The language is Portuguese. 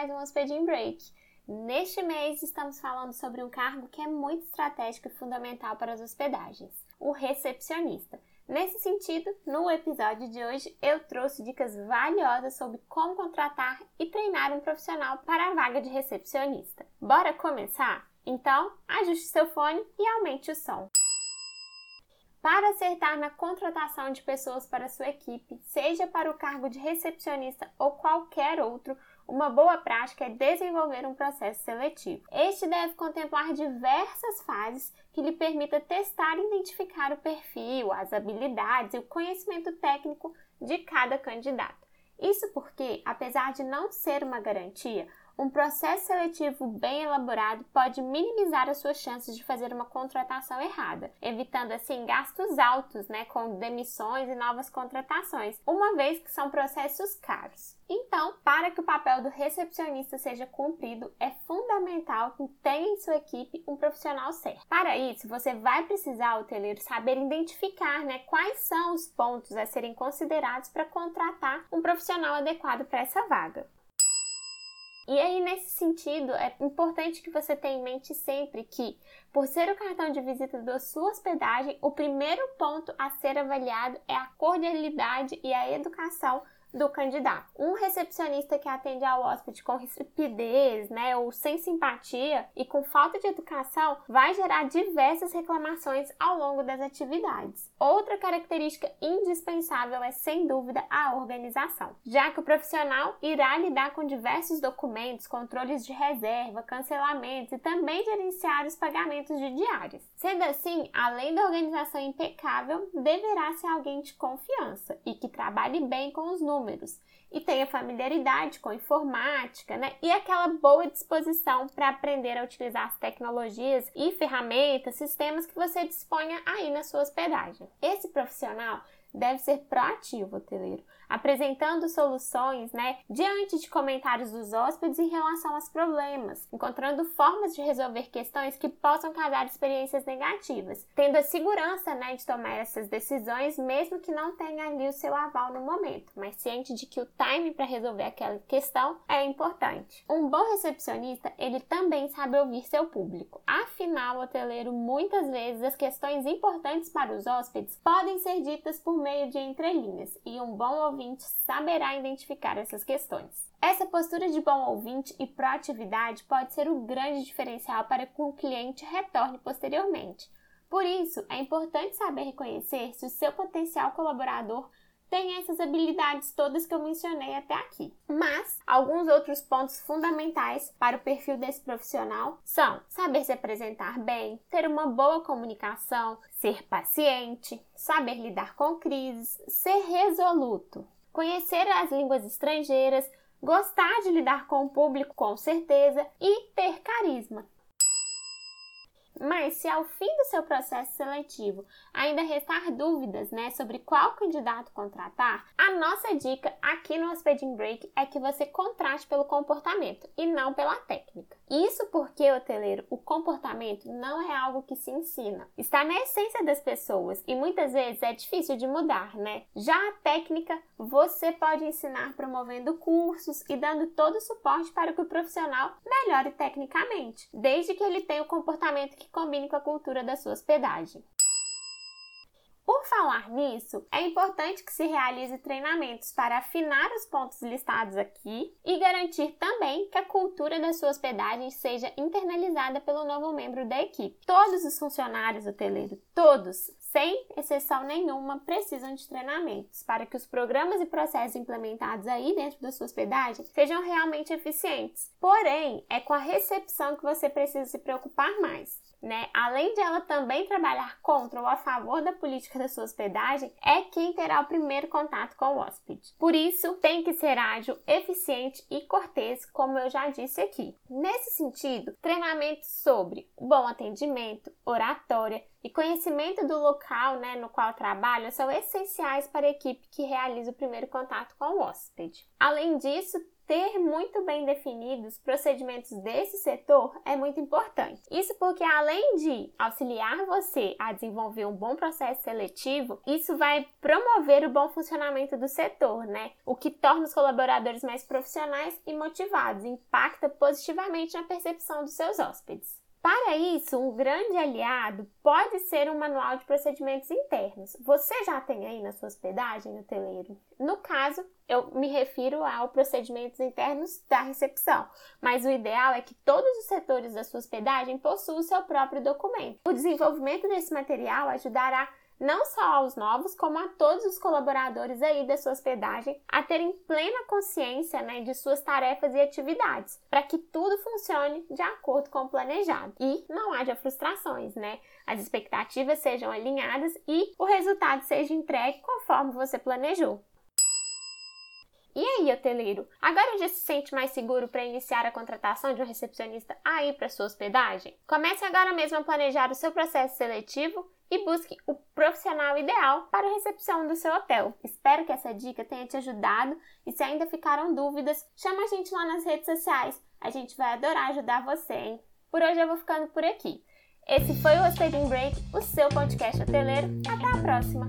mais um Hospeding Break. Neste mês estamos falando sobre um cargo que é muito estratégico e fundamental para as hospedagens, o recepcionista. Nesse sentido, no episódio de hoje eu trouxe dicas valiosas sobre como contratar e treinar um profissional para a vaga de recepcionista. Bora começar? Então, ajuste seu fone e aumente o som. Para acertar na contratação de pessoas para sua equipe, seja para o cargo de recepcionista ou qualquer outro, uma boa prática é desenvolver um processo seletivo. Este deve contemplar diversas fases que lhe permita testar e identificar o perfil, as habilidades e o conhecimento técnico de cada candidato. Isso porque, apesar de não ser uma garantia, um processo seletivo bem elaborado pode minimizar as suas chances de fazer uma contratação errada, evitando assim gastos altos, né, com demissões e novas contratações, uma vez que são processos caros. Então, para que o papel do recepcionista seja cumprido, é fundamental que tenha em sua equipe um profissional certo. Para isso, você vai precisar, hoteleiro, saber identificar né, quais são os pontos a serem considerados para contratar um profissional adequado para essa vaga. E aí, nesse sentido, é importante que você tenha em mente sempre que, por ser o cartão de visita da sua hospedagem, o primeiro ponto a ser avaliado é a cordialidade e a educação do candidato. Um recepcionista que atende ao hóspede com rispidez, né, ou sem simpatia e com falta de educação vai gerar diversas reclamações ao longo das atividades. Outra característica indispensável é, sem dúvida, a organização, já que o profissional irá lidar com diversos documentos, controles de reserva, cancelamentos e também gerenciar os pagamentos de diárias. Sendo assim, além da organização impecável, deverá ser alguém de confiança e que trabalhe bem com os números números e tenha familiaridade com informática, né? E aquela boa disposição para aprender a utilizar as tecnologias e ferramentas, sistemas que você disponha aí na sua hospedagem. Esse profissional deve ser proativo, hoteleiro, apresentando soluções, né, diante de comentários dos hóspedes em relação aos problemas, encontrando formas de resolver questões que possam causar experiências negativas, tendo a segurança, né, de tomar essas decisões, mesmo que não tenha ali o seu aval no momento, mas ciente de que o time para resolver aquela questão é importante. Um bom recepcionista, ele também sabe ouvir seu público. Afinal, o hoteleiro, muitas vezes as questões importantes para os hóspedes podem ser ditas por meio de entrelinhas, e um bom ouvinte saberá identificar essas questões. Essa postura de bom ouvinte e proatividade pode ser o grande diferencial para que o cliente retorne posteriormente. Por isso, é importante saber reconhecer se o seu potencial colaborador tem essas habilidades todas que eu mencionei até aqui. Mas alguns outros pontos fundamentais para o perfil desse profissional são saber se apresentar bem, ter uma boa comunicação, ser paciente, saber lidar com crises, ser resoluto, conhecer as línguas estrangeiras, gostar de lidar com o público com certeza e ter carisma. Mas se ao fim do seu processo seletivo ainda restar dúvidas né, sobre qual candidato contratar, a nossa dica aqui no Hospeding Break é que você contrate pelo comportamento e não pela técnica. Isso porque, hoteleiro, o comportamento não é algo que se ensina. Está na essência das pessoas e muitas vezes é difícil de mudar, né? Já a técnica você pode ensinar promovendo cursos e dando todo o suporte para que o profissional melhore tecnicamente, desde que ele tenha o comportamento que combine com a cultura da sua hospedagem. Por falar nisso, é importante que se realize treinamentos para afinar os pontos listados aqui e garantir também que a cultura da sua hospedagem seja internalizada pelo novo membro da equipe. Todos os funcionários hoteleiros, todos, sem exceção nenhuma, precisam de treinamentos para que os programas e processos implementados aí dentro da sua hospedagem sejam realmente eficientes. Porém, é com a recepção que você precisa se preocupar mais né, além de ela também trabalhar contra ou a favor da política da sua hospedagem, é quem terá o primeiro contato com o hóspede. Por isso, tem que ser ágil, eficiente e cortês, como eu já disse aqui. Nesse sentido, treinamentos sobre bom atendimento, oratória e conhecimento do local né, no qual trabalha são essenciais para a equipe que realiza o primeiro contato com o hóspede. Além disso, ter muito bem definidos procedimentos desse setor é muito importante. Isso porque, além de auxiliar você a desenvolver um bom processo seletivo, isso vai promover o bom funcionamento do setor, né? O que torna os colaboradores mais profissionais e motivados, impacta positivamente na percepção dos seus hóspedes. Para isso, um grande aliado pode ser um manual de procedimentos internos. Você já tem aí na sua hospedagem, hoteleiro? No caso, eu me refiro ao procedimentos internos da recepção, mas o ideal é que todos os setores da sua hospedagem possuam o seu próprio documento. O desenvolvimento desse material ajudará não só aos novos, como a todos os colaboradores aí da sua hospedagem a terem plena consciência né, de suas tarefas e atividades, para que tudo funcione de acordo com o planejado e não haja frustrações, né? As expectativas sejam alinhadas e o resultado seja entregue conforme você planejou. E aí, hoteleiro, agora já se sente mais seguro para iniciar a contratação de um recepcionista aí para sua hospedagem? Comece agora mesmo a planejar o seu processo seletivo e busque o profissional ideal para a recepção do seu hotel. Espero que essa dica tenha te ajudado e se ainda ficaram dúvidas, chama a gente lá nas redes sociais. A gente vai adorar ajudar você, hein? Por hoje eu vou ficando por aqui. Esse foi o Hospeding Break, o seu podcast hoteleiro. Até a próxima!